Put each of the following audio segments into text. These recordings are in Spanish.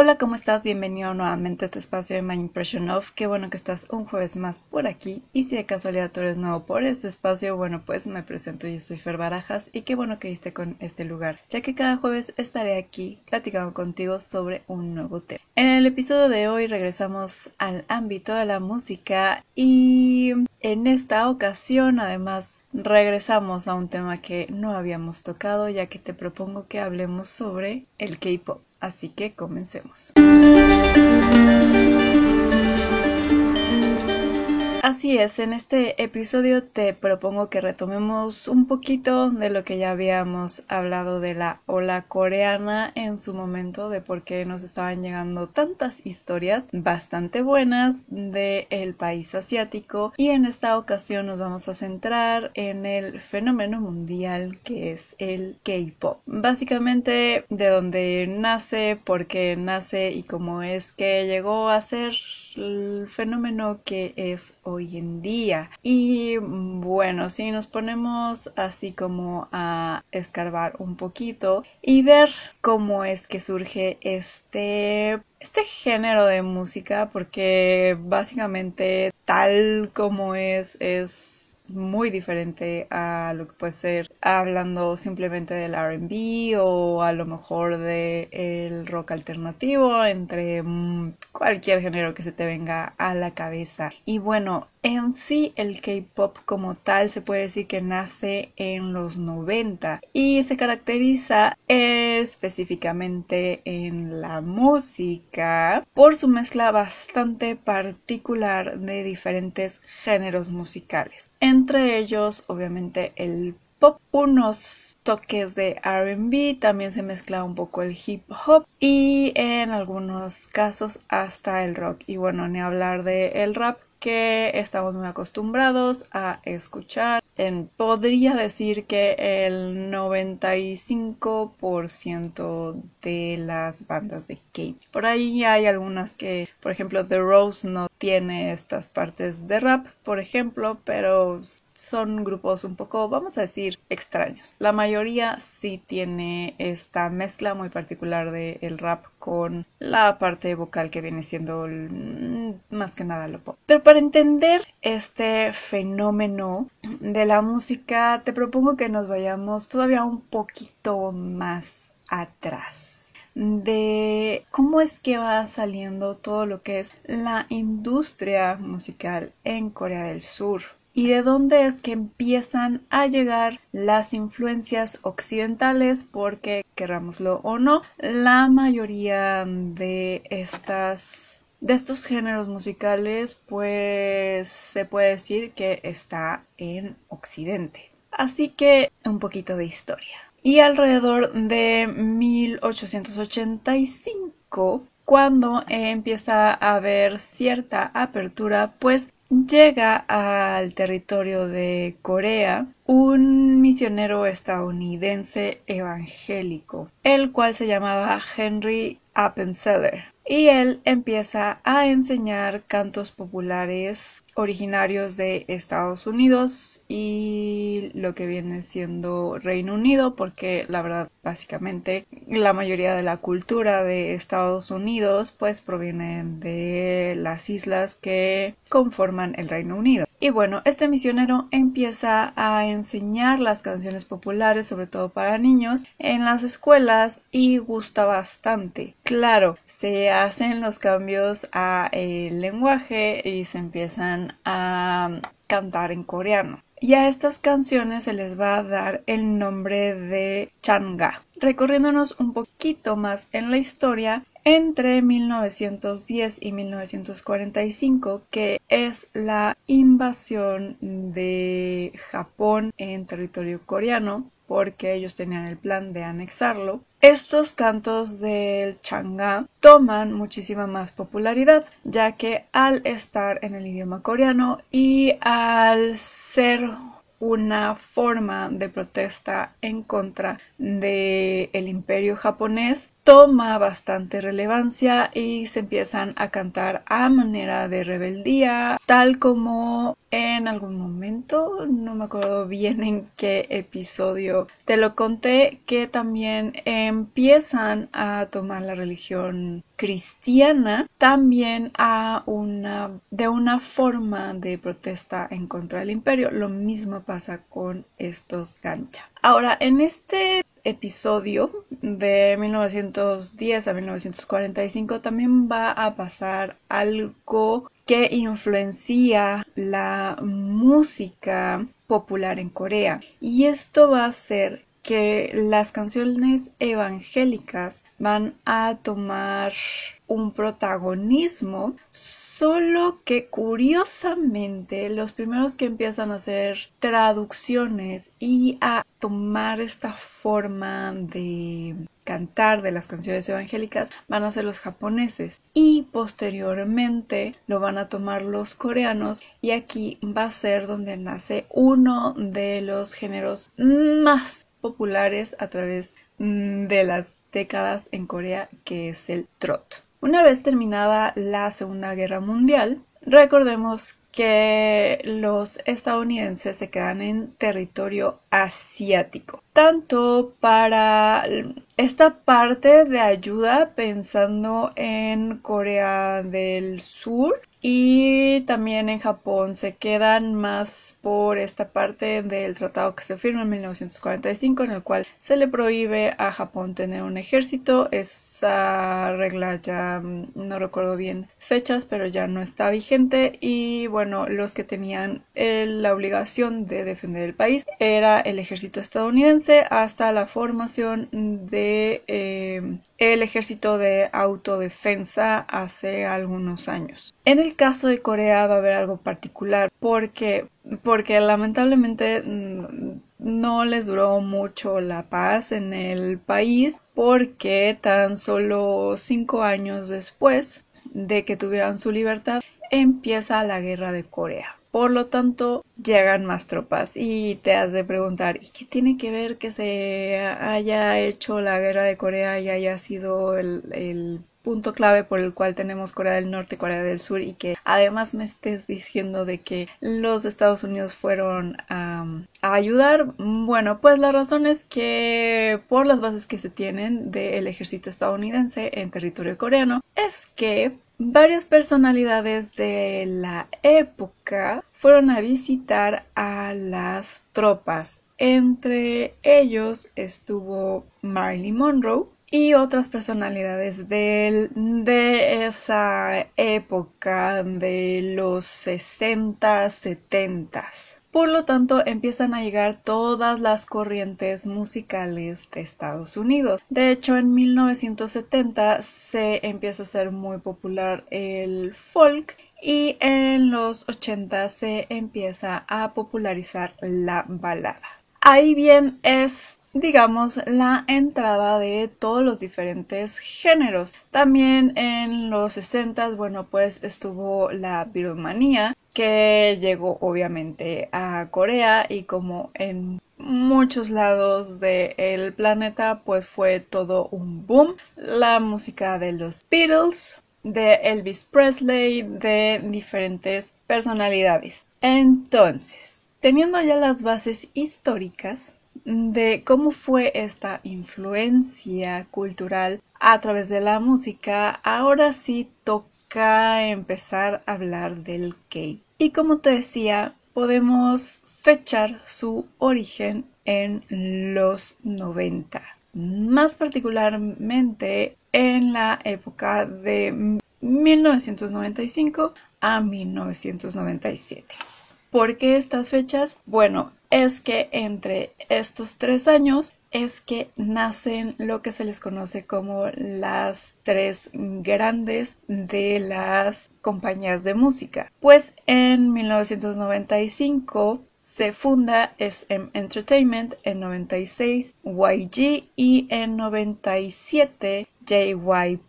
Hola, ¿cómo estás? Bienvenido nuevamente a este espacio de My Impression Of. Qué bueno que estás un jueves más por aquí. Y si de casualidad tú eres nuevo por este espacio, bueno, pues me presento, yo soy Fer Barajas y qué bueno que viste con este lugar, ya que cada jueves estaré aquí platicando contigo sobre un nuevo tema. En el episodio de hoy regresamos al ámbito de la música y en esta ocasión además regresamos a un tema que no habíamos tocado ya que te propongo que hablemos sobre el K-Pop. Así que comencemos. Así es, en este episodio te propongo que retomemos un poquito de lo que ya habíamos hablado de la ola coreana en su momento, de por qué nos estaban llegando tantas historias bastante buenas del país asiático y en esta ocasión nos vamos a centrar en el fenómeno mundial que es el K-Pop. Básicamente de dónde nace, por qué nace y cómo es que llegó a ser fenómeno que es hoy en día. Y bueno, si nos ponemos así como a escarbar un poquito y ver cómo es que surge este este género de música porque básicamente tal como es es muy diferente a lo que puede ser hablando simplemente del RB o a lo mejor del el rock alternativo entre mm, cualquier género que se te venga a la cabeza. Y bueno, en sí, el K-pop como tal se puede decir que nace en los 90 y se caracteriza específicamente en la música por su mezcla bastante particular de diferentes géneros musicales. Entre ellos, obviamente, el pop, unos toques de RB, también se mezcla un poco el hip hop y en algunos casos hasta el rock. Y bueno, ni hablar de el rap que estamos muy acostumbrados a escuchar. En, podría decir que el 95% de las bandas de K. Por ahí hay algunas que, por ejemplo, The Rose no tiene estas partes de rap, por ejemplo, pero son grupos un poco, vamos a decir, extraños. La mayoría sí tiene esta mezcla muy particular del el rap con la parte vocal que viene siendo mm, más que nada lo pop. Pero para entender este fenómeno de la música, te propongo que nos vayamos todavía un poquito más atrás de cómo es que va saliendo todo lo que es la industria musical en Corea del Sur y de dónde es que empiezan a llegar las influencias occidentales porque querrámoslo o no la mayoría de estas de estos géneros musicales pues se puede decir que está en occidente. Así que un poquito de historia y alrededor de 1885 cuando empieza a haber cierta apertura, pues llega al territorio de Corea un misionero estadounidense evangélico, el cual se llamaba Henry Appenzeller y él empieza a enseñar cantos populares originarios de Estados Unidos y lo que viene siendo Reino Unido porque la verdad básicamente la mayoría de la cultura de Estados Unidos pues proviene de las islas que conforman el Reino Unido. Y bueno, este misionero empieza a enseñar las canciones populares, sobre todo para niños, en las escuelas y gusta bastante. Claro, se hacen los cambios a el lenguaje y se empiezan a cantar en coreano. Y a estas canciones se les va a dar el nombre de Changa. Recorriéndonos un poquito más en la historia, entre 1910 y 1945, que es la invasión de Japón en territorio coreano, porque ellos tenían el plan de anexarlo. Estos cantos del changa toman muchísima más popularidad, ya que al estar en el idioma coreano y al ser una forma de protesta en contra del el imperio japonés toma bastante relevancia y se empiezan a cantar a manera de rebeldía, tal como en algún momento, no me acuerdo bien en qué episodio te lo conté, que también empiezan a tomar la religión cristiana también a una de una forma de protesta en contra del imperio. Lo mismo pasa con estos gancha. Ahora, en este episodio de 1910 a 1945 también va a pasar algo que influencia la música popular en Corea. Y esto va a ser que las canciones evangélicas van a tomar un protagonismo, solo que curiosamente los primeros que empiezan a hacer traducciones y a tomar esta forma de cantar de las canciones evangélicas van a ser los japoneses y posteriormente lo van a tomar los coreanos y aquí va a ser donde nace uno de los géneros más populares a través mm, de las décadas en Corea que es el trot. Una vez terminada la Segunda Guerra Mundial, recordemos que los estadounidenses se quedan en territorio asiático, tanto para esta parte de ayuda pensando en Corea del Sur y también en Japón se quedan más por esta parte del tratado que se firma en 1945 en el cual se le prohíbe a Japón tener un ejército. Esa regla ya mm, no recuerdo bien fechas, pero ya no está vigente y bueno, los que tenían la obligación de defender el país era el ejército estadounidense hasta la formación de eh, el ejército de autodefensa hace algunos años. En el caso de Corea va a haber algo particular porque porque lamentablemente mm, no les duró mucho la paz en el país porque tan solo cinco años después de que tuvieran su libertad empieza la guerra de Corea. Por lo tanto, llegan más tropas y te has de preguntar, ¿y qué tiene que ver que se haya hecho la guerra de Corea y haya sido el, punto clave por el cual tenemos Corea del Norte Corea del Sur y que además me estés diciendo de que los Estados Unidos fueron a ayudar. Bueno, pues la razón es que por las bases que se tienen del ejército estadounidense en territorio coreano es que Varias personalidades de la época fueron a visitar a las tropas. Entre ellos estuvo Marilyn Monroe y otras personalidades de, de esa época de los 60, 70. Por lo tanto, empiezan a llegar todas las corrientes musicales de Estados Unidos. De hecho, en 1970 se empieza a ser muy popular el folk y en los 80 se empieza a popularizar la balada. Ahí bien es digamos, la entrada de todos los diferentes géneros. También en los 60, bueno, pues estuvo la piromanía, que llegó obviamente a Corea y como en muchos lados del planeta, pues fue todo un boom. La música de los Beatles, de Elvis Presley, de diferentes personalidades. Entonces, teniendo ya las bases históricas, de cómo fue esta influencia cultural a través de la música, ahora sí toca empezar a hablar del K. Y como te decía, podemos fechar su origen en los 90, más particularmente en la época de 1995 a 1997. ¿Por qué estas fechas? Bueno, es que entre estos tres años es que nacen lo que se les conoce como las tres grandes de las compañías de música. Pues en 1995 se funda SM Entertainment, en 96 YG y en 97 JYP.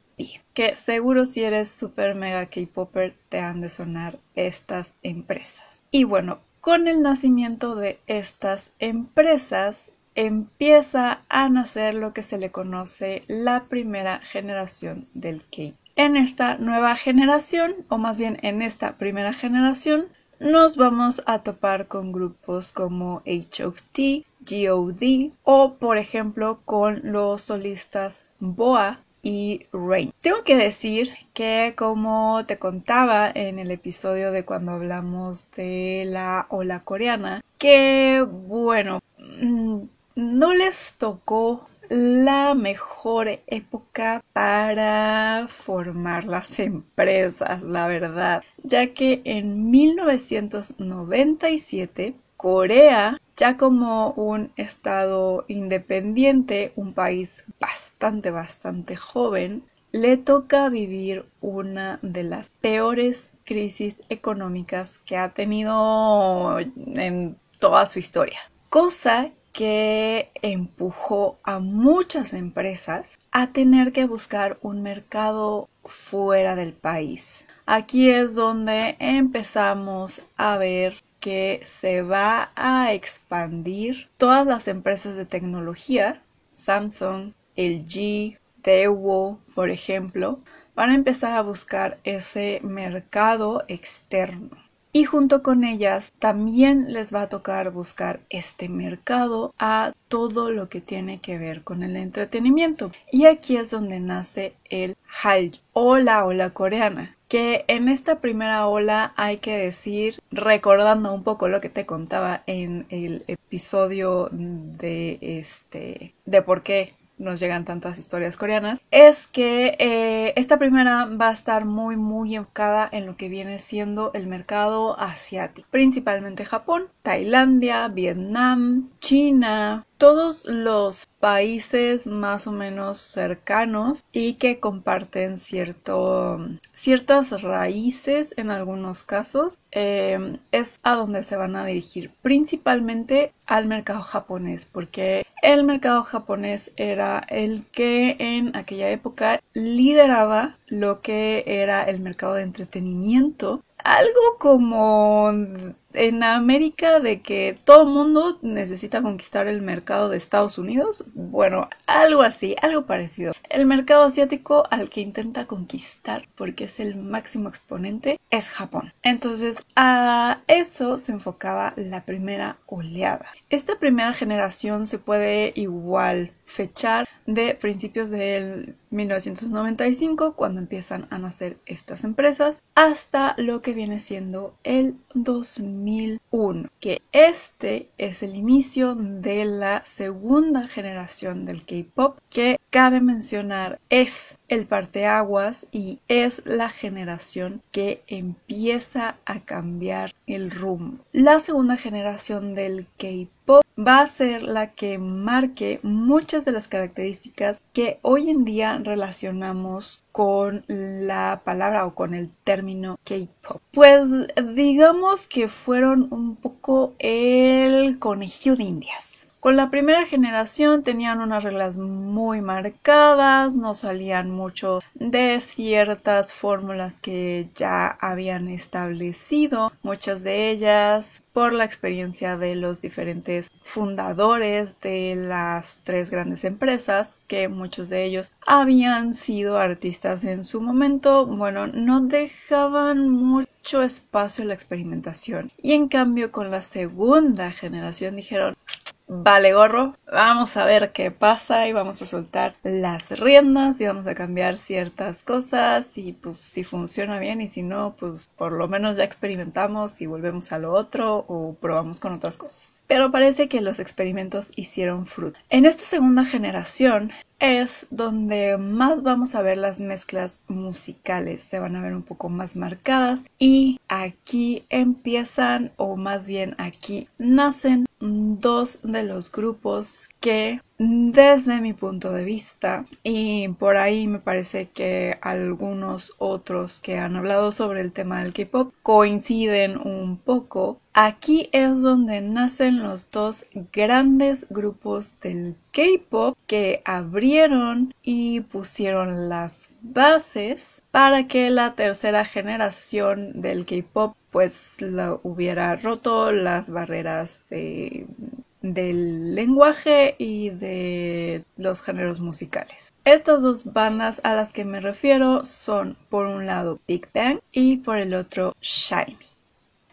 Que seguro si eres super mega K-Popper te han de sonar estas empresas. Y bueno, con el nacimiento de estas empresas empieza a nacer lo que se le conoce la primera generación del K. En esta nueva generación, o más bien en esta primera generación, nos vamos a topar con grupos como HOT, GOD o por ejemplo con los solistas Boa y Rain. Tengo que decir que como te contaba en el episodio de cuando hablamos de la ola coreana, que bueno, mm, no les tocó la mejor época para formar las empresas, la verdad, ya que en 1997 Corea, ya como un estado independiente, un país bastante, bastante joven, le toca vivir una de las peores crisis económicas que ha tenido en toda su historia. Cosa que empujó a muchas empresas a tener que buscar un mercado fuera del país. Aquí es donde empezamos a ver que se va a expandir todas las empresas de tecnología, Samsung, LG, Daewoo, por ejemplo, van a empezar a buscar ese mercado externo. Y junto con ellas también les va a tocar buscar este mercado a todo lo que tiene que ver con el entretenimiento. Y aquí es donde nace el Hallyu o la ola coreana, que en esta primera ola hay que decir, recordando un poco lo que te contaba en el episodio de este de por qué nos llegan tantas historias coreanas, es que eh, esta primera va a estar muy muy enfocada en lo que viene siendo el mercado asiático, principalmente Japón, Tailandia, Vietnam, China, todos los países más o menos cercanos y que comparten cierto, ciertas raíces en algunos casos em, es a donde se van a dirigir principalmente al mercado japonés porque el mercado japonés era el que en aquella época lideraba lo que era el mercado de entretenimiento algo como en América de que todo mundo necesita conquistar el mercado de Estados Unidos. Bueno, algo así, algo parecido. El mercado asiático al que intenta conquistar, porque es el máximo exponente, es Japón. Entonces, a eso se enfocaba la primera oleada. Esta primera generación se puede igual fechar de principios del 1995 cuando empiezan a nacer estas empresas hasta lo que viene siendo el 2001 que este es el inicio de la segunda generación del K-pop que cabe mencionar es el parteaguas y es la generación que empieza a cambiar el rumbo. La segunda generación del K-pop va a ser la que marque muchas de las características que hoy en día relacionamos con la palabra o con el término K-pop. Pues digamos que fueron un poco el conejillo de indias con la primera generación tenían unas reglas muy marcadas, no salían mucho de ciertas fórmulas que ya habían establecido, muchas de ellas por la experiencia de los diferentes fundadores de las tres grandes empresas, que muchos de ellos habían sido artistas en su momento, bueno, no dejaban mucho espacio a la experimentación. Y en cambio con la segunda generación dijeron, vale gorro, vamos a ver qué pasa y vamos a soltar las riendas y vamos a cambiar ciertas cosas y pues si funciona bien y si no, pues por lo menos ya experimentamos y volvemos a lo otro o probamos con otras cosas. Pero parece que los experimentos hicieron fruto. En esta segunda generación es donde más vamos a ver las mezclas musicales, se van a ver un poco más marcadas y aquí empiezan o más bien aquí nacen dos de los grupos que desde mi punto de vista y por ahí me parece que algunos otros que han hablado sobre el tema del K-pop coinciden un poco. Aquí es donde nacen los dos grandes grupos del K-pop que abrieron y pusieron las bases para que la tercera generación del K-pop pues la hubiera roto las barreras de del lenguaje y de los géneros musicales. Estas dos bandas a las que me refiero son por un lado Big Bang y por el otro Shiny.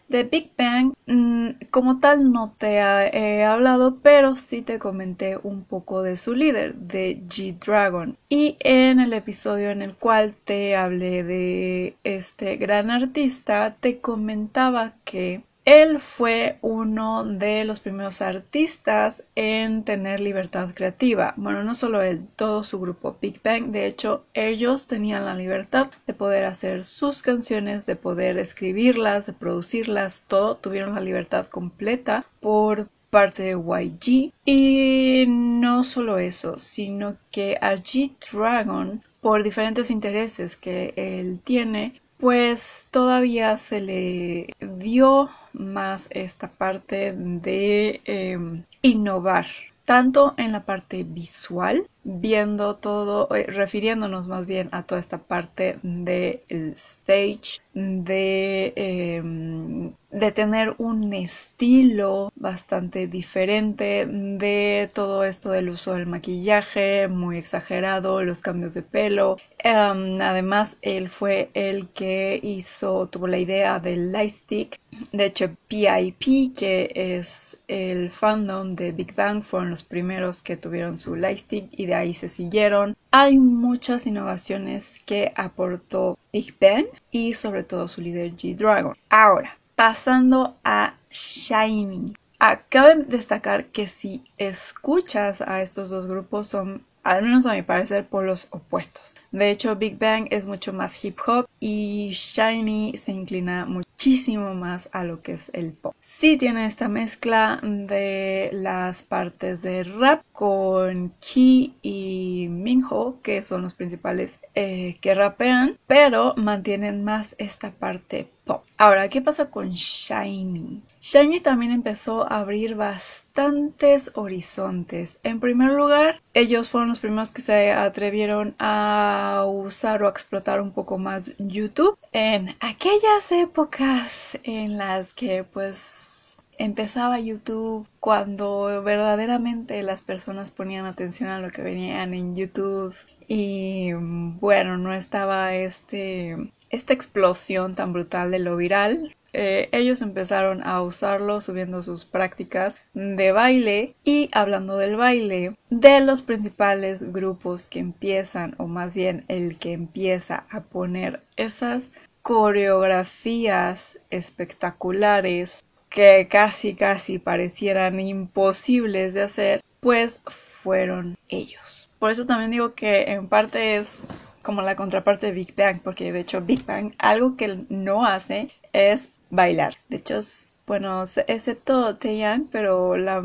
De Big Bang, mm, como tal, no te he hablado, pero sí te comenté un poco de su líder, de G-Dragon. Y en el episodio en el cual te hablé de este gran artista, te comentaba que él fue uno de los primeros artistas en tener libertad creativa. Bueno, no solo él, todo su grupo Big Bang. De hecho, ellos tenían la libertad de poder hacer sus canciones, de poder escribirlas, de producirlas, todo. Tuvieron la libertad completa por parte de YG. Y no solo eso, sino que a G-Dragon, por diferentes intereses que él tiene, pues todavía se le dio más esta parte de em, innovar tanto en la parte visual, viendo todo, eh, refiriéndonos más bien a toda esta parte del stage, de, em, de tener un estilo bastante diferente, de todo esto del uso del maquillaje muy exagerado, los cambios de pelo. Em, además, él fue el que hizo, tuvo la idea del lightstick. De hecho, PIP, que es el fandom de Big Bang, fueron los primeros que tuvieron su lightstick y de ahí se siguieron. Hay muchas innovaciones que aportó Big Bang y sobre todo su líder G-Dragon. Ahora, pasando a Shiny. Acabe de destacar que si escuchas a estos dos grupos son, al menos a mi parecer, polos opuestos. De hecho, Big Bang es mucho más hip hop y Shiny se inclina muchísimo más a lo que es el pop. Sí tiene esta mezcla de las partes de rap con Ki y Minho, que son los principales eh, que rapean, pero mantienen más esta parte pop. Ahora, ¿qué pasa con Shiny? Shiny también empezó a abrir bastantes horizontes. En primer lugar, ellos fueron los primeros que se atrevieron a usar o a explotar un poco más YouTube en aquellas épocas en las que pues empezaba YouTube cuando verdaderamente las personas ponían atención a lo que venían en YouTube y bueno, no estaba este esta explosión tan brutal de lo viral eh, ellos empezaron a usarlo subiendo sus prácticas de baile y hablando del baile de los principales grupos que empiezan o más bien el que empieza a poner esas coreografías espectaculares que casi casi parecieran imposibles de hacer pues fueron ellos. Por eso también digo que en parte es como la contraparte de Big Bang, porque de hecho Big Bang algo que no hace es bailar. De hecho, bueno, excepto Taeyang, pero la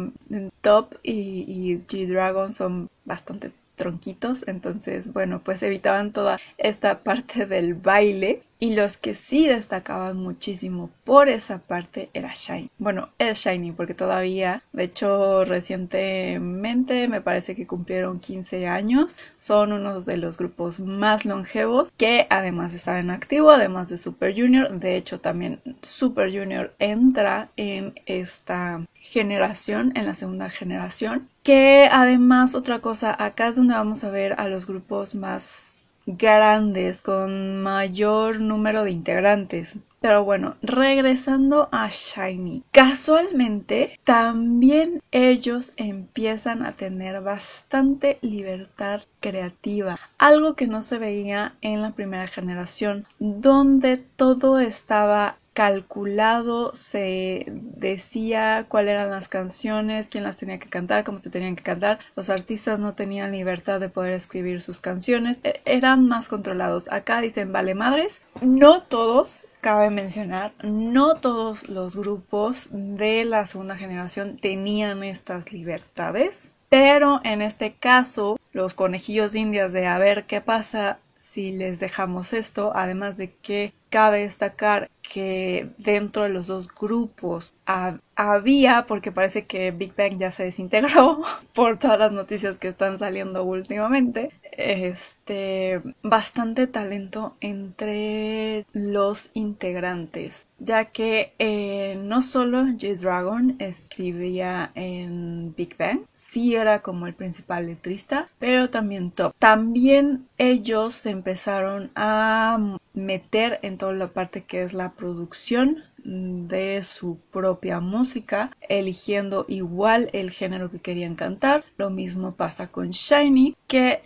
Top y, y G-Dragon son bastante tronquitos, entonces bueno, pues evitaban toda esta parte del baile y los que sí destacaban muchísimo por esa parte era Shiny. Bueno, es Shiny porque todavía, de hecho recientemente me parece que cumplieron 15 años, son uno de los grupos más longevos que además están en activo, además de Super Junior, de hecho también Super Junior entra en esta generación, en la segunda generación, que además otra cosa, acá es donde vamos a ver a los grupos más grandes con mayor número de integrantes. Pero bueno, regresando a Shiny. Casualmente, también ellos empiezan a tener bastante libertad creativa. Algo que no se veía en la primera generación, donde todo estaba calculado, se decía cuáles eran las canciones, quién las tenía que cantar, cómo se tenían que cantar. Los artistas no tenían libertad de poder escribir sus canciones, e, eran más controlados. Acá dicen vale madres. No todos, cabe mencionar, no todos los grupos de la segunda generación tenían estas libertades. Pero en este caso, los conejillos de indias de a ver qué pasa si les dejamos esto, además de que cabe destacar que dentro de los dos grupos había, porque parece que Big Bang ya se desintegró por todas las noticias que están saliendo últimamente, este bastante talento entre los integrantes ya que eh, no solo G-Dragon escribía en Big Bang, sí era como el principal letrista, pero también Top. También ellos empezaron a meter en toda la parte que es la producción de su propia música, eligiendo igual el género que querían cantar. Lo mismo pasa con Shiny, que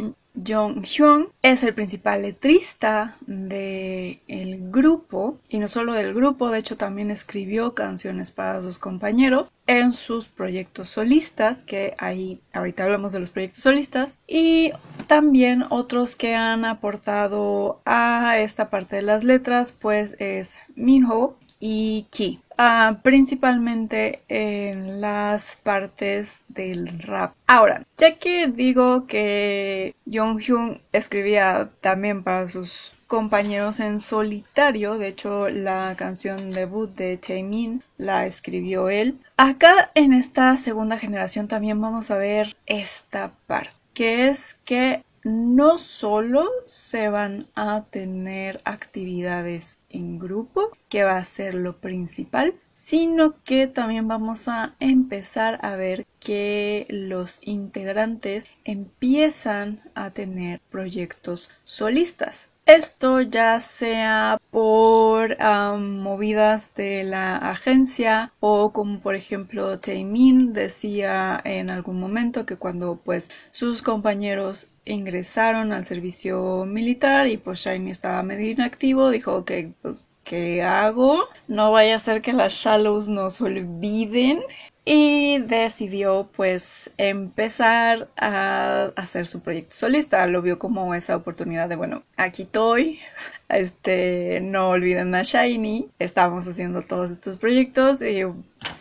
Jong Hyun es el principal letrista del el grupo y no solo del grupo, de hecho también escribió canciones para sus compañeros en sus proyectos solistas, que ahí ahorita hablamos de los proyectos solistas y también otros que han aportado a esta parte de las letras, pues es Minho y Ki. Ah, principalmente en las partes del rap. Ahora, ya que digo que Hyun escribía también para sus compañeros en solitario, de hecho la canción debut de Taemin la escribió él. Acá en esta segunda generación también vamos a ver esta parte, que es que no solo se van a tener actividades en grupo, que va a ser lo principal, sino que también vamos a empezar a ver que los integrantes empiezan a tener proyectos solistas. Esto ya sea por movidas de la agencia o como por ejemplo Taemin decía en algún momento que cuando pues sus compañeros ingresaron al servicio militar y pues Shiny estaba medio inactivo, dijo que pues ¿qué hago? No vaya a ser que las Shallows nos olviden. Y decidió pues empezar a hacer su proyecto solista. Lo vio como esa oportunidad de, bueno, aquí estoy, este, no olviden a Shiny, estamos haciendo todos estos proyectos y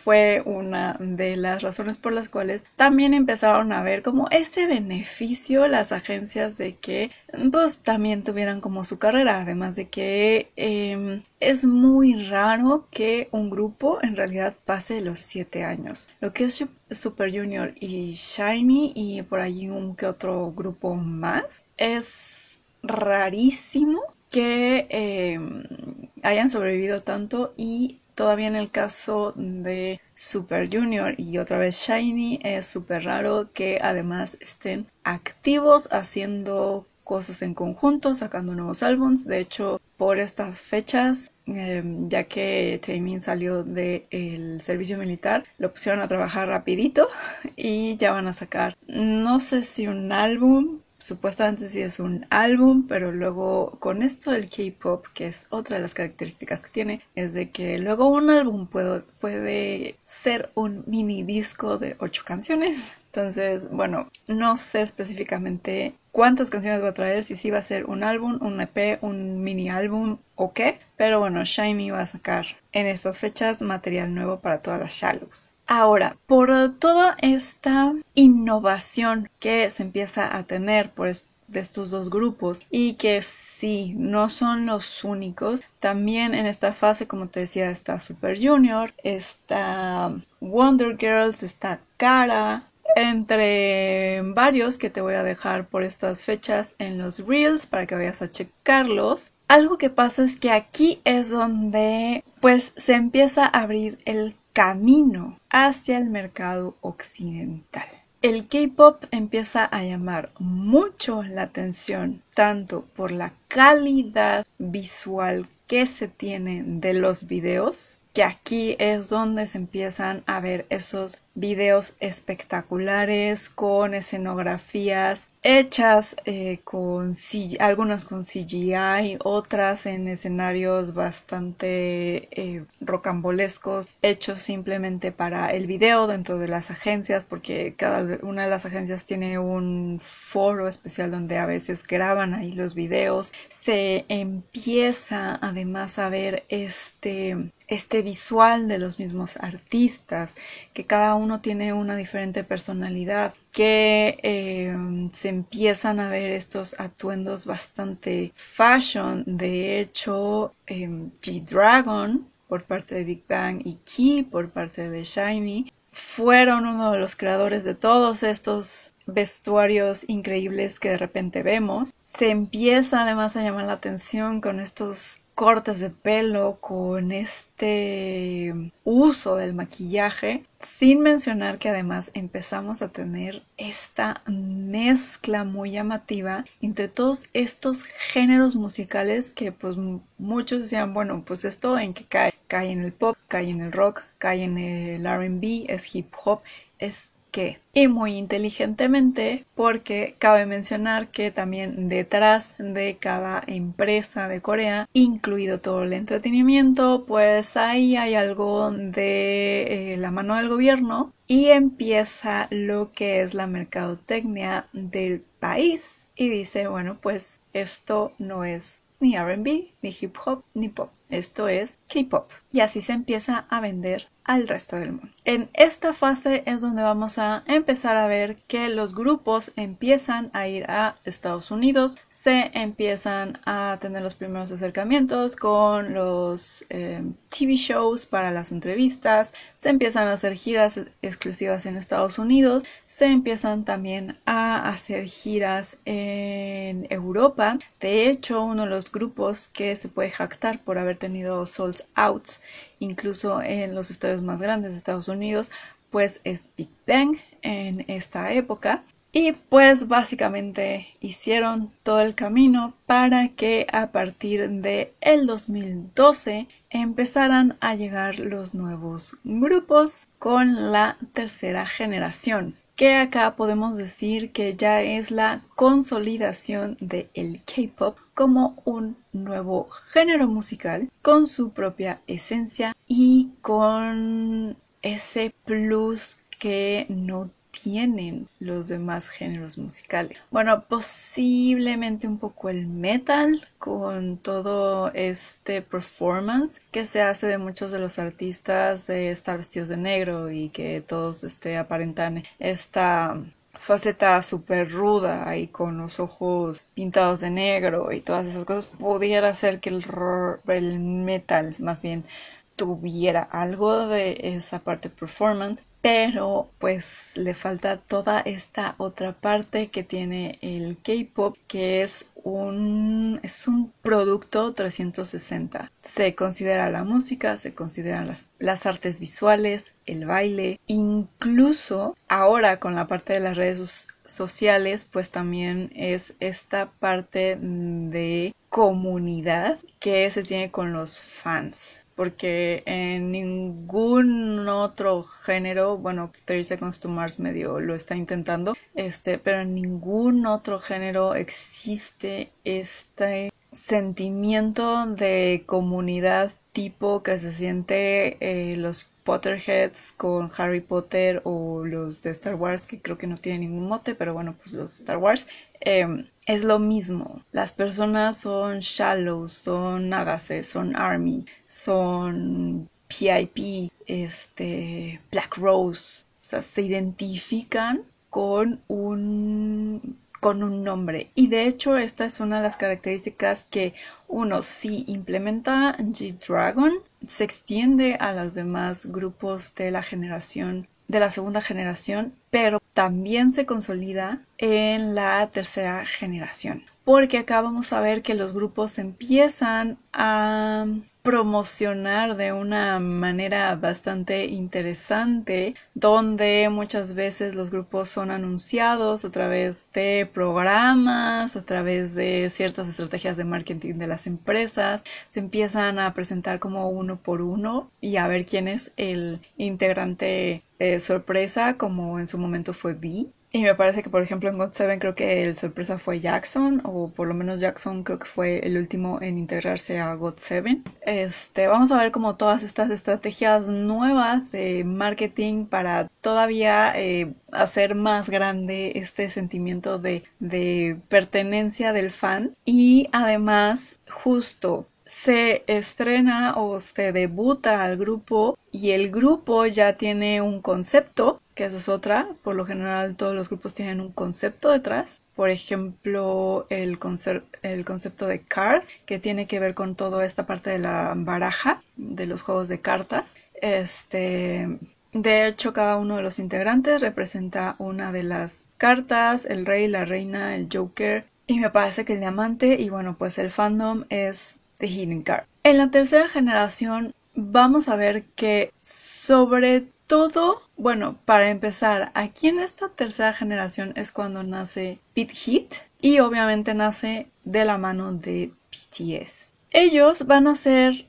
fue una de las razones por las cuales también empezaron a ver como este beneficio las agencias de que pues también tuvieran como su carrera, además de que em, es muy raro que un grupo en realidad pase los siete años. Lo que es Super Junior y Shiny y por allí un que otro grupo más es rarísimo que em, hayan sobrevivido tanto y todavía en el caso de Super Junior y otra vez Shiny es súper raro que además estén activos haciendo cosas en conjunto, sacando nuevos álbums. De hecho, por estas fechas, em, ya que Taemin salió del servicio militar, lo pusieron a trabajar rapidito y ya van a sacar, no sé si un álbum, supuestamente sí es un álbum, pero luego con esto del K-pop, que es otra de las características que tiene, es de que luego un álbum puede, ser un mini disco de ocho canciones. Entonces, bueno, no sé específicamente cuántas canciones va a traer, si sí va a ser un álbum, un EP, un mini álbum o qué. Pero bueno, Shiny va a sacar en estas fechas material nuevo para todas las Shallows. Ahora, por toda esta innovación que se empieza a tener por de estos dos grupos y que sí, no son los únicos. También en esta fase, como te decía, está Super Junior, está Wonder Girls, está Cara, entre varios que te voy a dejar por estas fechas en los reels para que vayas a checarlos. Algo que pasa es que aquí es donde pues se empieza a abrir el camino hacia el mercado occidental. El K-Pop empieza a llamar mucho la atención tanto por la calidad visual que se tiene de los videos, que aquí es donde se empiezan a ver esos videos espectaculares con escenografías hechas eh, con algunas con CGI, otras en escenarios bastante eh, rocambolescos, hechos simplemente para el video dentro de las agencias, porque cada una de las agencias tiene un foro especial donde a veces graban ahí los videos. Se empieza además a ver este este visual de los mismos artistas, que cada uno tiene una diferente personalidad, que em, se empiezan a ver estos atuendos bastante fashion. De hecho, em, G-Dragon por parte de Big Bang y Key por parte de Shiny fueron uno de los creadores de todos estos vestuarios increíbles que de repente vemos. Se empieza además a llamar la atención con estos cortes de pelo, con este uso del maquillaje, sin mencionar que además empezamos a tener esta mezcla muy llamativa entre todos estos géneros musicales que pues muchos decían, bueno, pues esto en que cae, cae en el pop, cae en el rock, cae en el RB, es hip hop, es y muy inteligentemente porque cabe mencionar que también detrás de cada empresa de Corea, incluido todo el entretenimiento, pues ahí hay algo de eh, la mano del gobierno y empieza lo que es la mercadotecnia del país y dice, bueno, pues esto no es ni RB, ni hip hop, ni pop. Esto es K-pop. Y así se empieza a vender al resto del mundo. En esta fase es donde vamos a empezar a ver que los grupos empiezan a ir a Estados Unidos, se empiezan a tener los primeros acercamientos con los eh, TV shows para las entrevistas, se empiezan a hacer giras exclusivas en Estados Unidos, se empiezan también a hacer giras en Europa. De hecho, uno de los grupos que se puede jactar por haber tenido Souls Outs incluso en los estadios más grandes de Estados Unidos, pues es Big Bang en esta época. Y pues básicamente hicieron todo el camino para que a partir de el 2012 empezaran a llegar los nuevos grupos con la tercera generación que acá podemos decir que ya es la consolidación del el K-pop como un nuevo género musical con su propia esencia y con ese plus que no tienen los demás géneros musicales. Bueno, posiblemente un poco el metal con todo este performance que se hace de muchos de los artistas de estar vestidos de negro y que todos este, aparentan esta faceta súper ruda ahí con los ojos pintados de negro y todas esas cosas pudiera ser que el, el metal más bien tuviera algo de esa parte performance pero pues le falta toda esta otra parte que tiene el K-pop que es un es un producto 360 se considera la música se consideran las, las artes visuales el baile. Incluso ahora con la parte de las redes sociales pues también es esta parte de comunidad que se tiene con los fans porque en ningún otro género, bueno, 30 Seconds to Mars medio lo está intentando, este, pero en ningún otro género existe este sentimiento de comunidad tipo que se siente eh, los Potterheads con Harry Potter o los de Star Wars, que creo que no tienen ningún mote, pero bueno, pues los Star Wars. Em, es lo mismo. Las personas son shallow, son Nagase, son Army, son PIP, este, Black Rose. O sea, se identifican con un con un nombre y de hecho esta es una de las características que uno si implementa G-Dragon se extiende a los demás grupos de la generación de la segunda generación, pero también se consolida en la tercera generación. Porque acá vamos a ver que los grupos empiezan a promocionar de una manera bastante interesante, donde muchas veces los grupos son anunciados a través de programas, a través de ciertas estrategias de marketing de las empresas, se empiezan a presentar como uno por uno y a ver quién es el integrante eh, sorpresa, como en su momento fue B. Y me parece que, por ejemplo, en God 7 creo que el sorpresa fue Jackson, o por lo menos Jackson creo que fue el último en integrarse a God 7. Este, vamos a ver como todas estas estrategias nuevas de marketing para todavía eh, hacer más grande este sentimiento de, de pertenencia del fan. Y además, justo se estrena o se debuta al grupo y el grupo ya tiene un concepto, que esa es otra, por lo general todos los grupos tienen un concepto detrás. Por ejemplo, el, el concepto de cards, que tiene que ver con toda esta parte de la baraja, de los juegos de cartas. Este, De hecho, cada uno de los integrantes representa una de las cartas, el rey, la reina, el Joker y me parece que el diamante y bueno, pues el fandom es The Hidden Card. En la tercera generación vamos a ver que sobre todo, bueno, para empezar, aquí en esta tercera generación es cuando nace Pit Hit y obviamente nace de la mano de BTS. Ellos van a ser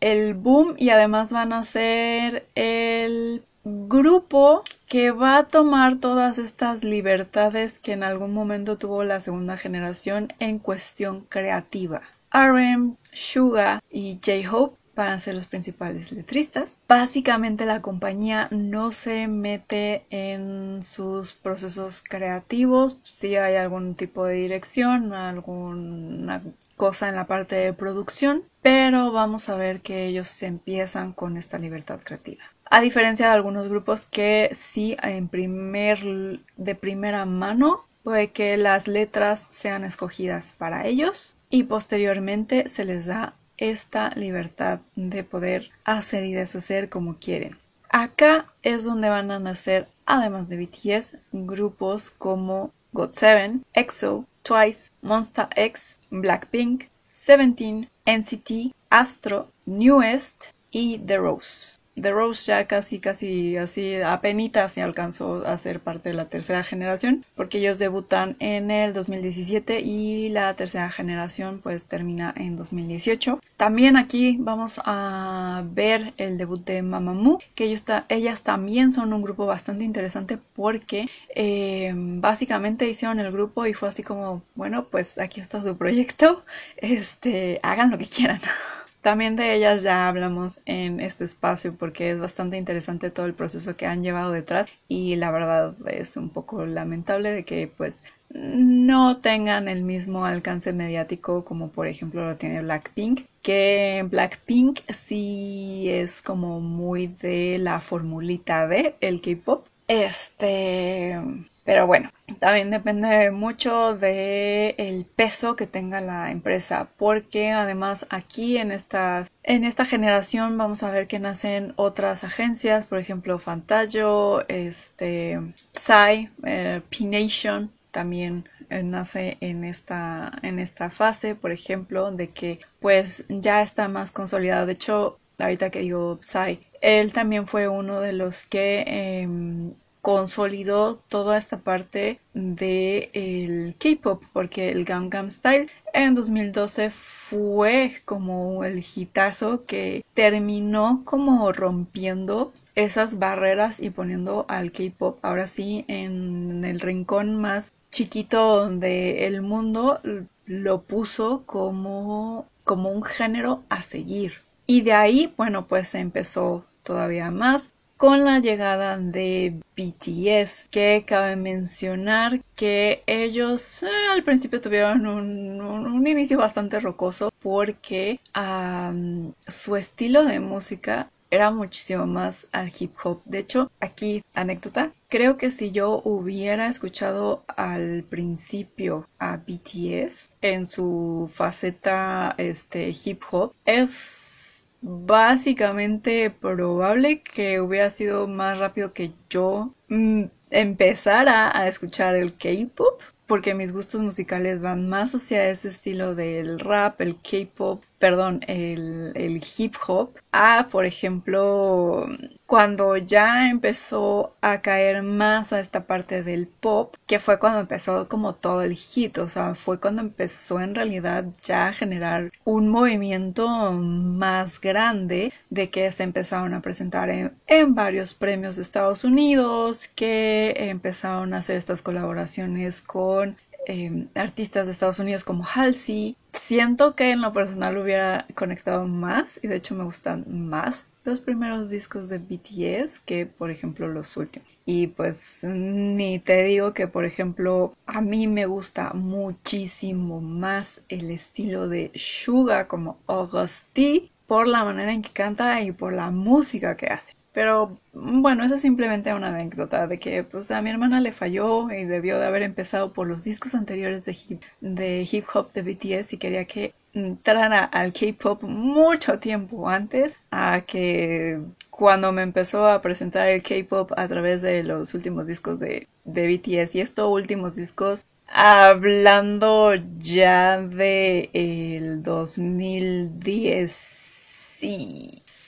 el boom y además van a ser el grupo que va a tomar todas estas libertades que en algún momento tuvo la segunda generación en cuestión creativa. RM, Suga y J-Hope van a ser los principales letristas. Básicamente la compañía no se mete en sus procesos creativos, si hay algún tipo de dirección, alguna cosa en la parte de producción, pero vamos a ver que ellos se empiezan con esta libertad creativa. A diferencia de algunos grupos que sí de primera mano puede que las letras sean escogidas para ellos y posteriormente se les da esta libertad de poder hacer y deshacer como quieren. Acá es donde van a nacer, además de BTS, grupos como GOT7, EXO, Twice, Monster X, Blackpink, Seventeen, NCT, Astro, Newest y The Rose. The Rose ya casi, casi así, apenas se alcanzó a ser parte de la tercera generación, porque ellos debutan en el 2017 y la tercera generación pues termina en 2018. También aquí vamos a ver el debut de Mamamoo, que ellos ellas también son un grupo bastante interesante porque eh, básicamente hicieron el grupo y fue así como, bueno, pues aquí está su proyecto, este, hagan lo que quieran. También de ellas ya hablamos en este espacio porque es bastante interesante todo el proceso que han llevado detrás y la verdad es un poco lamentable de que pues no tengan el mismo alcance mediático como por ejemplo lo tiene Blackpink que Blackpink sí es como muy de la formulita de el K-pop. Este pero bueno, también depende mucho del el peso que tenga la empresa, porque además aquí en esta, en esta generación vamos a ver que nacen otras agencias, por ejemplo Fantayo, este, Psy, eh, P-Nation también eh, nace en esta, en esta fase, por ejemplo, de que pues ya está más consolidado. De hecho, ahorita que digo Psy, él también fue uno de los que em, consolidó toda esta parte del el K-pop porque el Gangnam Style en 2012 fue como el hitazo que terminó como rompiendo esas barreras y poniendo al K-pop ahora sí en el rincón más chiquito del mundo lo puso como como un género a seguir. Y de ahí bueno pues se empezó todavía más con la llegada de BTS, que cabe mencionar que ellos eh, al principio tuvieron un, inicio bastante rocoso porque su estilo de música era muchísimo más al hip hop. De hecho, aquí anécdota, creo que si yo hubiera escuchado al principio a BTS en su faceta este hip hop, es básicamente probable que hubiera sido más rápido que yo mm, empezara a escuchar el K-pop porque mis gustos musicales van más hacia ese estilo del rap, el K-pop, perdón, el, el, hip hop, a, por ejemplo, cuando ya empezó a caer más a esta parte del pop, que fue cuando empezó como todo el hit, o sea, fue cuando empezó en realidad ya a generar un movimiento más grande de que se empezaron a presentar en, en varios premios de Estados Unidos, que empezaron a hacer estas colaboraciones con Em, artistas de Estados Unidos como Halsey. Siento que en lo personal hubiera conectado más y de hecho me gustan más los primeros discos de BTS que por ejemplo los últimos. Y pues ni te digo que por ejemplo a mí me gusta muchísimo más el estilo de Suga como Augusty por la manera en que canta y por la música que hace. Pero bueno, eso es simplemente una anécdota de que pues a mi hermana le falló y debió de haber empezado por los discos anteriores de hip, de hip hop de BTS y quería que entrara al K-pop mucho tiempo antes a que cuando me empezó a presentar el K-pop a través de los últimos discos de, de BTS y estos últimos discos hablando ya de el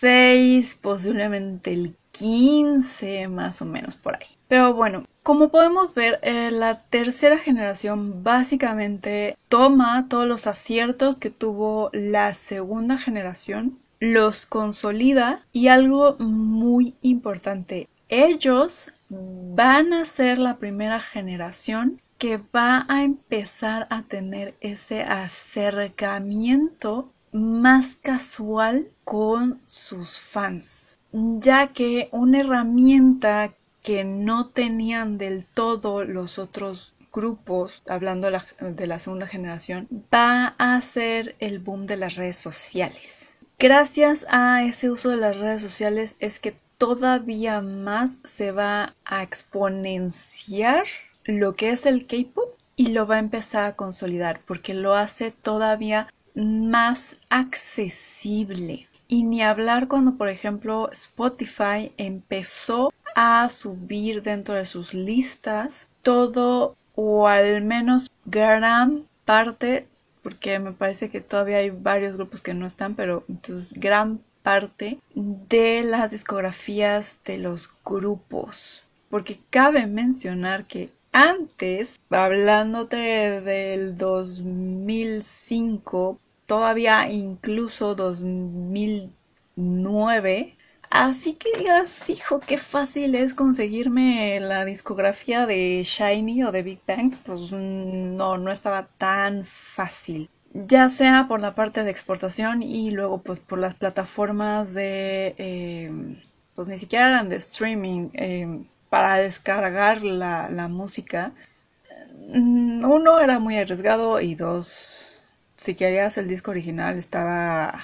2016 posiblemente el 15 más o menos por ahí. Pero bueno como podemos ver, eh, la tercera generación básicamente toma todos los aciertos que tuvo la segunda generación, los consolida y algo muy importante, ellos van a ser la primera generación que va a empezar a tener ese acercamiento más casual con sus fans, ya que una herramienta que no tenían del todo los otros grupos, hablando de la, segunda generación, va a ser el boom de las redes sociales. Gracias a ese uso de las redes sociales es que todavía más se va a exponenciar lo que es el K-pop y lo va a empezar a consolidar porque lo hace todavía más accesible. Y ni hablar cuando, por ejemplo, Spotify empezó a subir dentro de sus listas todo o al menos gran parte, porque me parece que todavía hay varios grupos que no están, pero entonces gran parte de las discografías de los grupos. Porque cabe mencionar que antes, hablándote del 2005, todavía incluso 2009, Así que digas, hijo, qué fácil es conseguirme la discografía de Shiny o de Big Bang, pues no, no estaba tan fácil. Ya sea por la parte de exportación y luego pues por las plataformas de, em, pues ni siquiera eran de streaming, em, para descargar la, la música. Mm, uno era muy arriesgado y dos, si querías el disco original estaba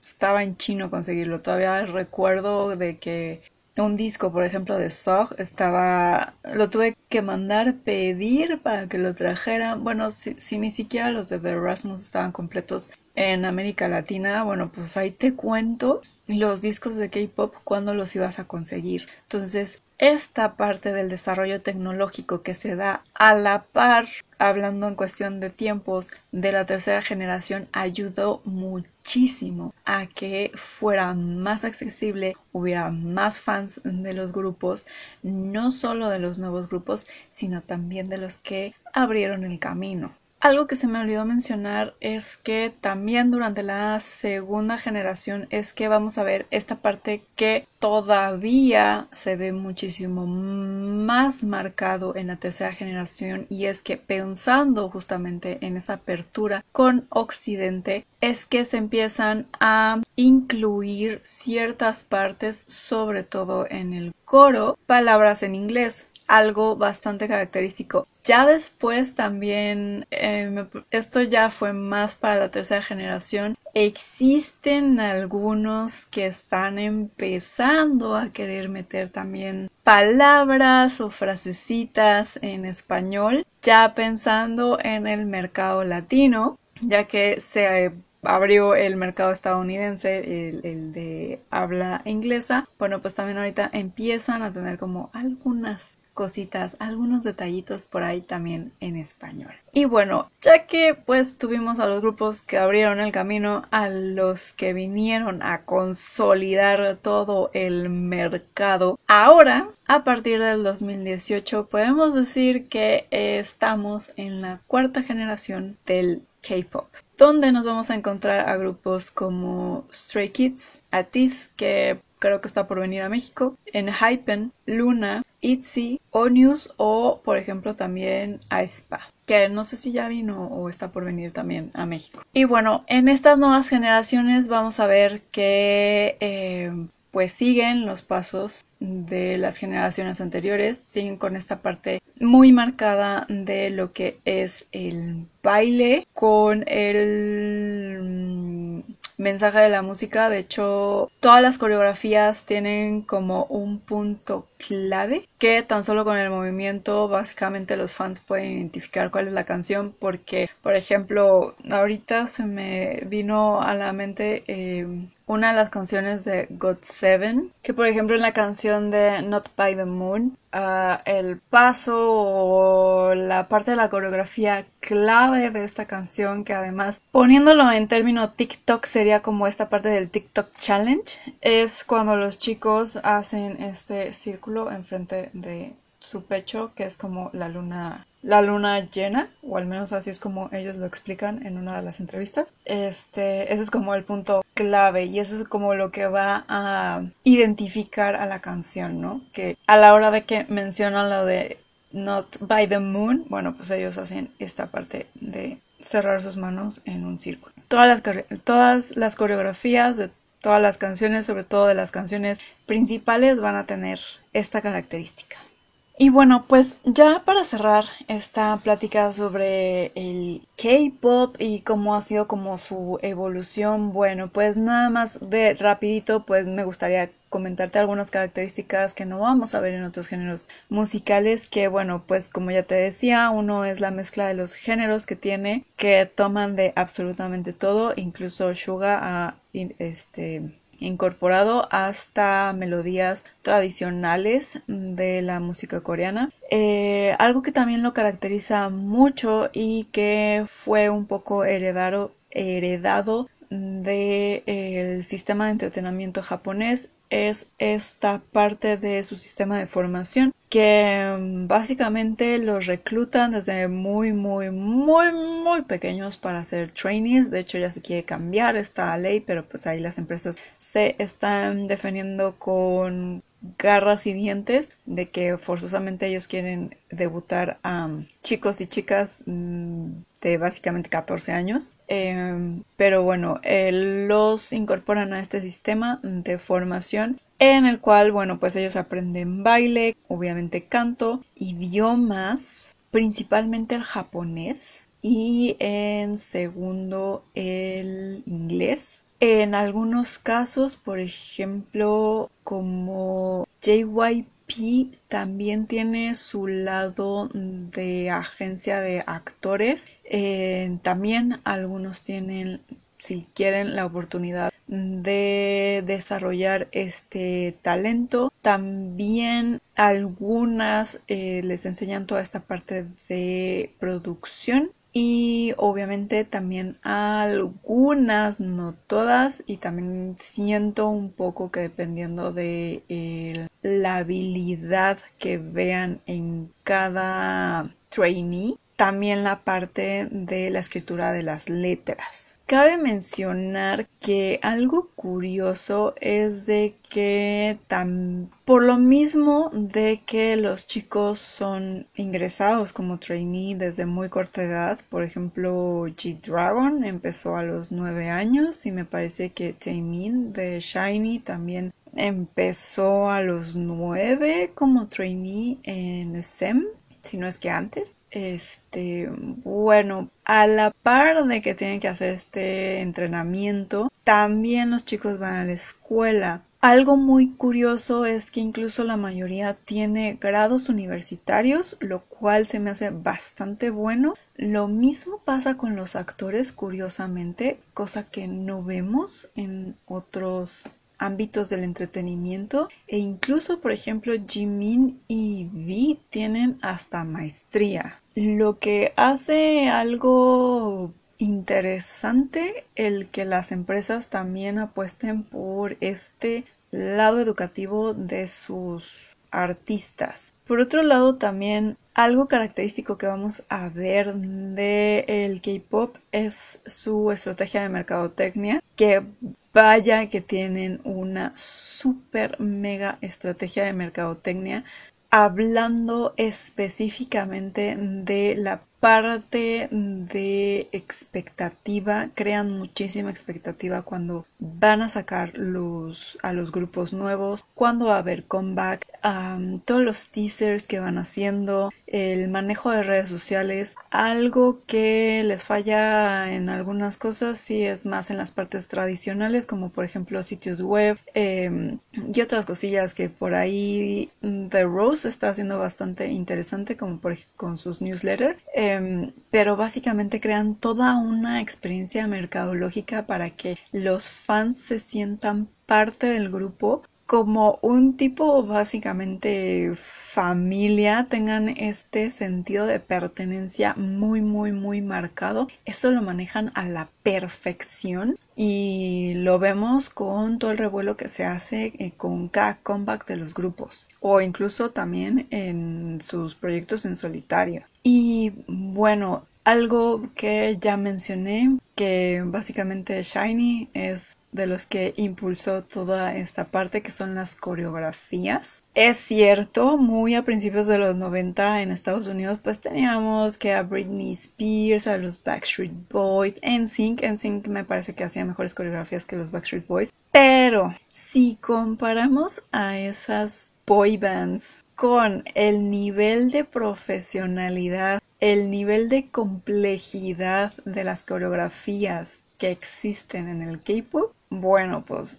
estaba en chino conseguirlo. Todavía recuerdo de que un disco, por ejemplo, de Sog estaba, lo tuve que mandar pedir para que lo trajeran. Bueno, si, si, ni siquiera los de The Erasmus estaban completos en América Latina, bueno, pues ahí te cuento los discos de K-pop cuando los ibas a conseguir. Entonces, esta parte del desarrollo tecnológico que se da a la par, hablando en cuestión de tiempos, de la tercera generación, ayudó muchísimo a que fuera más accesible, hubiera más fans de los grupos, no solo de los nuevos grupos, sino también de los que abrieron el camino. Algo que se me olvidó mencionar es que también durante la segunda generación es que vamos a ver esta parte que todavía se ve muchísimo más marcado en la tercera generación y es que pensando justamente en esa apertura con Occidente es que se empiezan a incluir ciertas partes sobre todo en el coro palabras en inglés algo bastante característico. Ya después también, eh, esto ya fue más para la tercera generación, existen algunos que están empezando a querer meter también palabras o frasecitas en español, ya pensando en el mercado latino, ya que se abrió el mercado estadounidense, el, el, de habla inglesa, bueno, pues también ahorita empiezan a tener como algunas cositas, algunos detallitos por ahí también en español. Y bueno, ya que pues tuvimos a los grupos que abrieron el camino, a los que vinieron a consolidar todo el mercado, ahora, a partir del 2018, podemos decir que estamos en la cuarta generación del K-Pop donde nos vamos a encontrar a grupos como Stray Kids, Atis, que creo que está por venir a México, en Hypen, Luna, ITZY, Onius o por ejemplo también Aespa que no sé si ya vino o está por venir también a México. Y bueno, en estas nuevas generaciones vamos a ver que eh, pues siguen los pasos de las generaciones anteriores, siguen con esta parte muy marcada de lo que es el baile, con el mensaje de la música. De hecho, todas las coreografías tienen como un punto clave que tan solo con el movimiento básicamente los fans pueden identificar cuál es la canción porque por ejemplo ahorita se me vino a la mente eh, una de las canciones de God Seven, que por ejemplo en la canción de Not by the Moon, ah, el paso o la parte de la coreografía clave de esta canción, que además poniéndolo en término TikTok sería como esta parte del TikTok Challenge, es cuando los chicos hacen este círculo enfrente de su pecho, que es como la luna la luna llena, o al menos así es como ellos lo explican en una de las entrevistas. Este, ese es como el punto clave y eso es como lo que va a identificar a la canción, ¿no? Que a la hora de que mencionan lo de Not by the Moon, bueno, pues ellos hacen esta parte de cerrar sus manos en un círculo. Todas las, todas las coreografías de todas las canciones, sobre todo de las canciones principales, van a tener esta característica. Y bueno, pues ya para cerrar esta plática sobre el K-pop y cómo ha sido como su evolución, bueno, pues nada más de rapidito, pues me gustaría comentarte algunas características que no vamos a ver en otros géneros musicales que bueno pues como ya te decía uno es la mezcla de los géneros que tiene que toman de absolutamente todo incluso Suga a este incorporado hasta melodías tradicionales de la música coreana. Eh, algo que también lo caracteriza mucho y que fue un poco heredado, heredado del sistema de entretenimiento japonés es esta parte de su sistema de formación que mm, básicamente los reclutan desde muy muy muy muy pequeños para ser trainees. De hecho ya se quiere cambiar esta ley pero pues ahí las empresas se están defendiendo con garras y dientes de que forzosamente ellos quieren debutar a chicos y chicas mm, de básicamente 14 años. Em, pero bueno, los incorporan a este sistema de formación en el cual, bueno, pues ellos aprenden baile, obviamente canto, idiomas, principalmente el japonés y en segundo el inglés. En algunos casos, por ejemplo, como JYP también tiene su lado de agencia de actores. Eh, también algunos tienen, si quieren, la oportunidad de desarrollar este talento. También algunas eh, les enseñan toda esta parte de producción y obviamente también algunas, no todas, y también siento un poco que dependiendo de la habilidad que vean en cada trainee, también la parte de la escritura de las letras. Cabe mencionar que algo curioso es de que por lo mismo de que los chicos son ingresados como trainee desde muy corta edad, por ejemplo G-Dragon empezó a los 9 años y me parece que Taemin de Shiny también empezó a los 9 como trainee en SEM si no es que antes. Este, bueno, a la par de que tienen que hacer este entrenamiento, también los chicos van a la escuela. Algo muy curioso es que incluso la mayoría tiene grados universitarios, lo cual se me hace bastante bueno. Lo mismo pasa con los actores, curiosamente, cosa que no vemos en otros ámbitos del entretenimiento e incluso por ejemplo Jimin y V tienen hasta maestría lo que hace algo interesante el que las empresas también apuesten por este lado educativo de sus artistas. Por otro lado, también algo característico que vamos a ver de el K-pop es su estrategia de mercadotecnia, que vaya que tienen una super mega estrategia de mercadotecnia hablando específicamente de la parte de expectativa, crean muchísima expectativa cuando van a sacar los, a los grupos nuevos, cuando va a haber comeback. todos los teasers que van haciendo, el manejo de redes sociales, algo que les falla en algunas cosas sí es más en las partes tradicionales como por ejemplo sitios web em, y otras cosillas que por ahí The Rose está haciendo bastante interesante como por con sus newsletters em, pero básicamente crean toda una experiencia mercadológica para que los fans se sientan parte del grupo como un tipo básicamente familia tengan este sentido de pertenencia muy muy muy marcado. Eso lo manejan a la perfección y lo vemos con todo el revuelo que se hace eh, con cada comeback de los grupos o incluso también en sus proyectos en solitario. Y bueno algo que ya mencioné que básicamente Shiny es de los que impulsó toda esta parte que son las coreografías. Es cierto, muy a principios de los 90 en Estados Unidos pues teníamos que a Britney Spears, a los Backstreet Boys, NSYNC, NSYNC me parece que hacía mejores coreografías que los Backstreet Boys, pero si comparamos a esas boy bands con el nivel de profesionalidad, el nivel de complejidad de las coreografías que existen en el K-pop, bueno, pues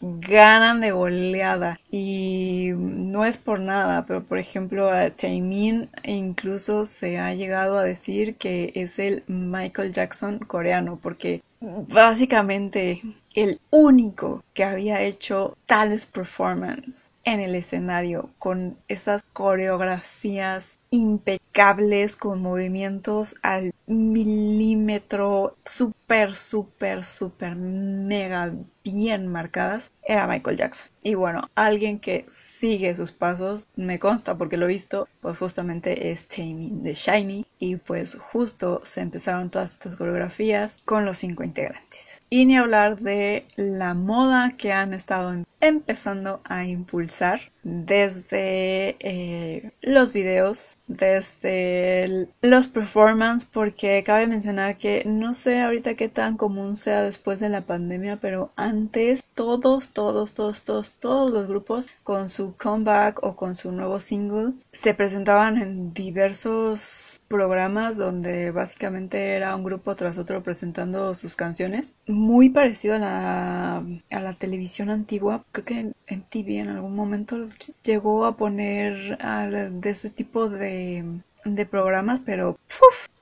ganan de goleada y no es por nada, pero por ejemplo a Taemin incluso se ha llegado a decir que es el Michael Jackson coreano porque básicamente el único que había hecho tales performances en el escenario con estas coreografías impecables con movimientos al milímetro súper, súper, súper mega bien marcadas era Michael Jackson. Y bueno, alguien que sigue sus pasos, me consta porque lo he visto, pues justamente es Taming de Shiny. Y pues justo se empezaron todas estas coreografías con los cinco integrantes. Y ni hablar de la moda que han estado empezando a impulsar desde eh, los videos, desde los performances, porque cabe mencionar que no sé ahorita qué tan común sea después de la pandemia, pero antes todos, todos, todos, todos, todos los grupos con su comeback o con su nuevo single se presentaban en diversos programas donde básicamente era un grupo tras otro presentando sus canciones. Muy parecido a la, a la televisión antigua. Creo que en TV en algún momento llegó a poner de ese tipo de, de programas, pero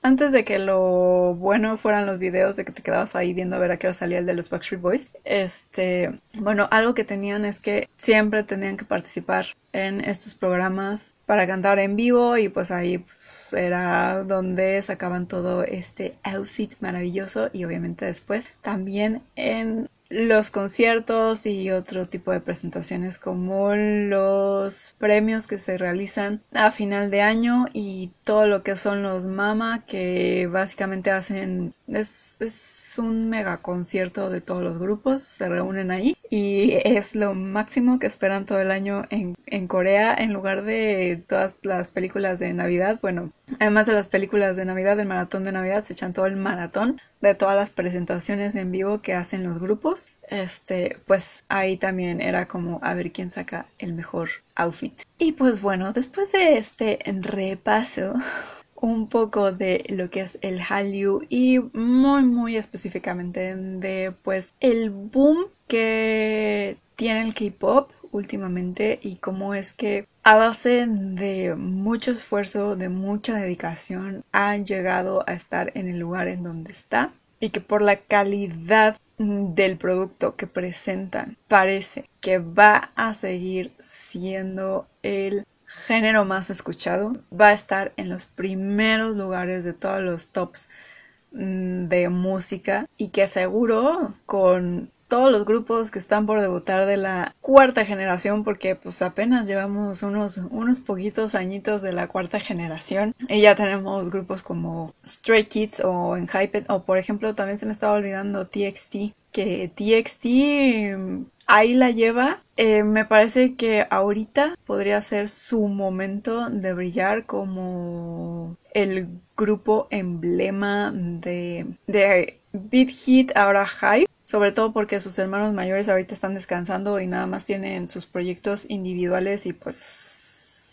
antes de que lo bueno fueran los videos de que te quedabas ahí viendo a ver a qué hora salía el de los Backstreet Boys, este, bueno, algo que tenían es que siempre tenían que participar en estos programas para cantar en vivo y pues ahí pues, era donde sacaban todo este outfit maravilloso y obviamente después también en los conciertos y otro tipo de presentaciones como los premios que se realizan a final de año y todo lo que son los mama que básicamente hacen es, es un mega concierto de todos los grupos se reúnen ahí y es lo máximo que esperan todo el año en, en Corea en lugar de todas las películas de Navidad. Bueno además de las películas de Navidad del maratón de Navidad se echan todo el maratón de todas las presentaciones en vivo que hacen los grupos, este, pues ahí también era como a ver quién saca el mejor outfit. Y pues bueno, después de este repaso un poco de lo que es el Hallyu y muy muy específicamente de pues el boom que tiene el K-pop últimamente y cómo es que a base de mucho esfuerzo, de mucha dedicación, han llegado a estar en el lugar en donde está y que por la calidad del producto que presentan parece que va a seguir siendo el género más escuchado, va a estar en los primeros lugares de todos los tops mm, de música y que seguro con todos los grupos que están por debutar de la cuarta generación porque pues apenas llevamos unos unos poquitos añitos de la cuarta generación y ya tenemos grupos como Stray Kids o Enhyped o por ejemplo también se me estaba olvidando TXT que TXT ahí la lleva. Eh, me parece que ahorita podría ser su momento de brillar como el grupo emblema de, de Beat Hit ahora Hype sobre todo porque sus hermanos mayores ahorita están descansando y nada más tienen sus proyectos individuales y pues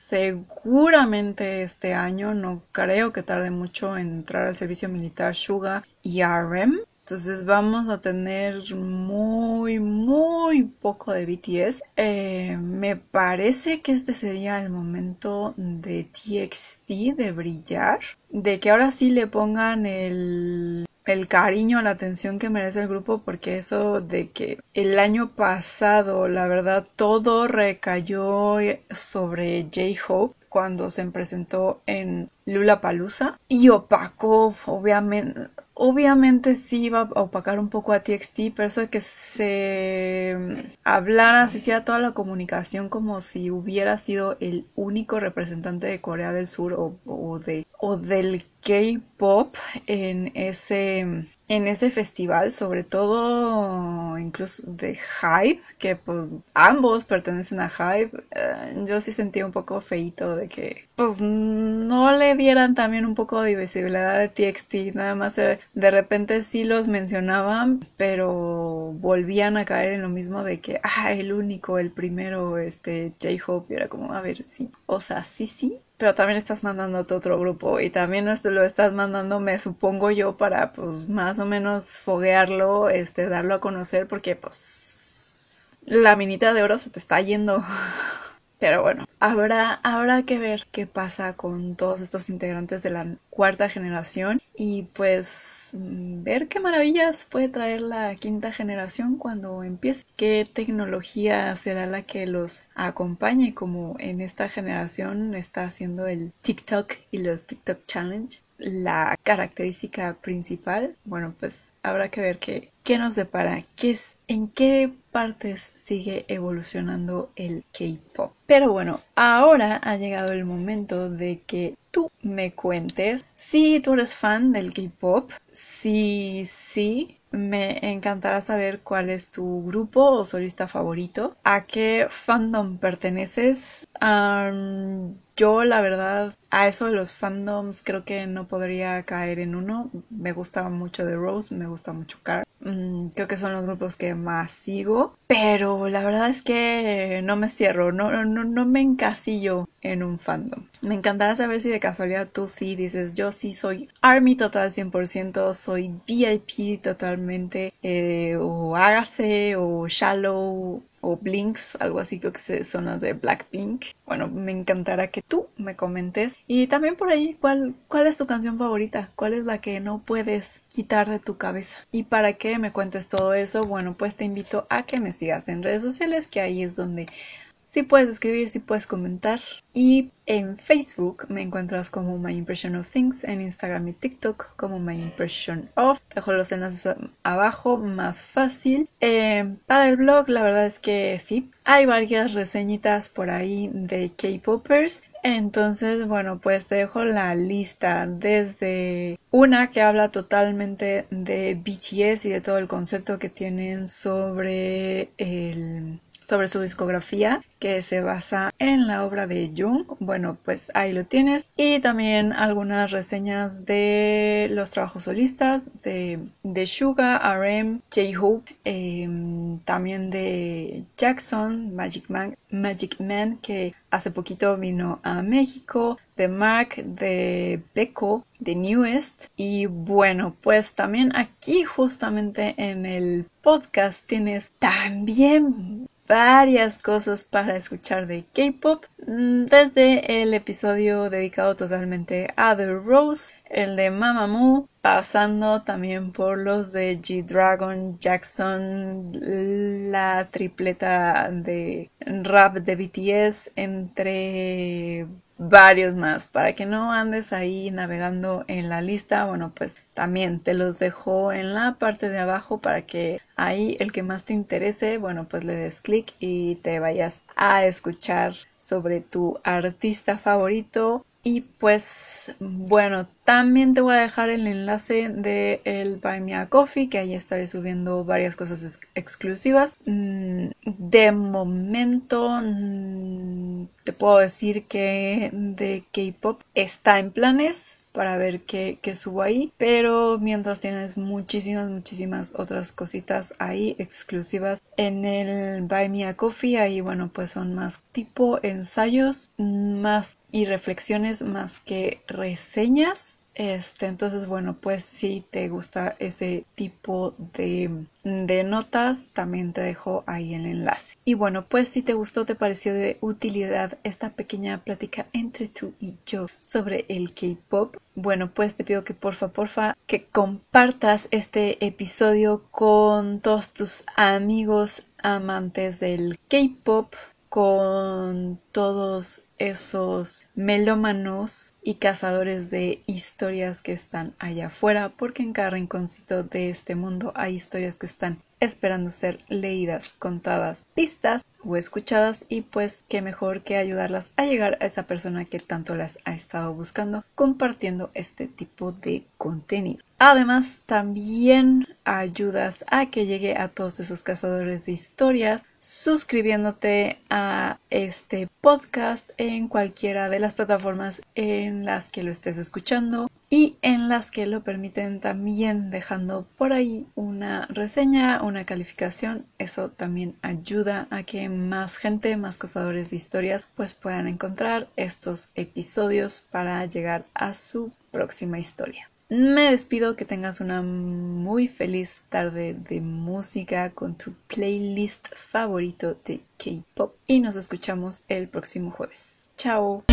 seguramente este año no creo que tarde mucho en entrar al servicio militar Suga y RM. Entonces vamos a tener muy, muy poco de BTS. Eh, me parece que este sería el momento de TXT de brillar. De que ahora sí le pongan el el cariño, la atención que merece el grupo, porque eso de que el año pasado, la verdad, todo recayó sobre J-Hope cuando se presentó en Lula Palusa y opacó, obviamente, obviamente sí iba a opacar un poco a TXT, pero eso de que se hablara, se hiciera toda la comunicación como si hubiera sido el único representante de Corea del Sur o, de, o del K-pop en ese en ese festival, sobre todo incluso de Hype, que pues ambos pertenecen a Hype, eh, yo sí sentí un poco feito de que pues no le dieran también un poco de visibilidad de TXT, nada más de, de repente sí los mencionaban, pero volvían a caer en lo mismo de que, ah, el único, el primero, este, J-Hope, era como, a ver, sí, o sea, sí, sí, pero también estás mandando a otro grupo y también esto lo estás mandando, me supongo yo, para pues más o menos foguearlo, este, darlo a conocer porque pues la minita de oro se te está yendo. Pero bueno, habrá, habrá que ver qué pasa con todos estos integrantes de la cuarta generación y pues Mm, ver qué maravillas puede traer la quinta generación cuando empiece, qué tecnología será la que los acompañe como en esta generación está haciendo el TikTok y los TikTok Challenge la característica principal, bueno, pues habrá que ver qué, qué nos depara, qué es, en qué partes sigue evolucionando el K-pop. Pero bueno, ahora ha llegado el momento de que tú me cuentes si tú eres fan del K-pop, si sí, me encantará saber cuál es tu grupo o solista favorito, a qué fandom perteneces. Yo la verdad a eso de los fandoms creo que no podría caer en uno. Me gusta mucho The Rose, me gusta mucho Car. Mm, creo que son los grupos que más sigo. Pero la verdad es que no me cierro, no, no, no me encasillo en un fandom. Me encantará saber si de casualidad tú sí dices, yo sí soy Army total 100%, soy VIP totalmente, eh, o Hágase, o Shallow, o Blinks, algo así creo que son las de Blackpink. Bueno, me encantará que tú me comentes. Y también por ahí, ¿cuál, ¿cuál es tu canción favorita? ¿Cuál es la que no puedes quitar de tu cabeza? Y para que me cuentes todo eso, bueno, pues te invito a que me sigas en redes sociales, que ahí es donde sí puedes escribir, sí puedes comentar. Y en Facebook me encuentras como My Impression of Things, en Instagram y TikTok como My Impression of. Dejo los enlaces abajo, más fácil. Eh, para el blog, la verdad es que sí, hay varias reseñitas por ahí de K-Popers. Entonces, bueno, pues te dejo la lista desde una que habla totalmente de BTS y de todo el concepto que tienen sobre el sobre su discografía que se basa en la obra de Jung. Bueno, pues ahí lo tienes. Y también algunas reseñas de los trabajos solistas de, de Suga, RM, J-Hope, em, también de Jackson, Magic Man, Magic Man, que hace poquito vino a México, de Mark, de Beko, de Newest. Y bueno, pues también aquí justamente en el podcast tienes también varias cosas para escuchar de K-pop, mm, desde el episodio dedicado totalmente a The Rose, el de Mamamoo, pasando también por los de G-Dragon, Jackson, la tripleta de rap de BTS, entre varios más. Para que no andes ahí navegando en la lista, bueno, pues también te los dejo en la parte de abajo para que ahí el que más te interese, bueno, pues le des clic y te vayas a escuchar sobre tu artista favorito y pues bueno, también te voy a dejar el enlace de el Buy Me a Coffee, que ahí estaré subiendo varias cosas exclusivas. Mm, de momento mm, te puedo decir que de K-Pop está en planes para ver qué, qué subo ahí. Pero mientras tienes muchísimas, muchísimas otras cositas ahí exclusivas en el Buy Me a Coffee. Ahí, bueno, pues son más tipo ensayos, más y reflexiones más que reseñas este, entonces, bueno, pues si te gusta ese tipo de, de, notas, también te dejo ahí el enlace. Y bueno, pues si te gustó, te pareció de utilidad esta pequeña plática entre tú y yo sobre el K-pop, bueno, pues te pido que porfa, porfa, que compartas este episodio con todos tus amigos amantes del K-pop, con todos esos melómanos y cazadores de historias que están allá afuera, porque en cada rinconcito de este mundo hay historias que están esperando ser leídas, contadas, vistas o escuchadas y pues qué mejor que ayudarlas a llegar a esa persona que tanto las ha estado buscando compartiendo este tipo de contenido. Además, también ayudas a que llegue a todos esos cazadores de historias suscribiéndote a este podcast en cualquiera de las plataformas en las que lo estés escuchando y en las que lo permiten también dejando por ahí una reseña, una calificación. Eso también ayuda a que más gente, más cazadores de historias, pues puedan encontrar estos episodios para llegar a su próxima historia. Me despido, que tengas una muy feliz tarde de música con tu playlist favorito de K-Pop y nos escuchamos el próximo jueves. Chao.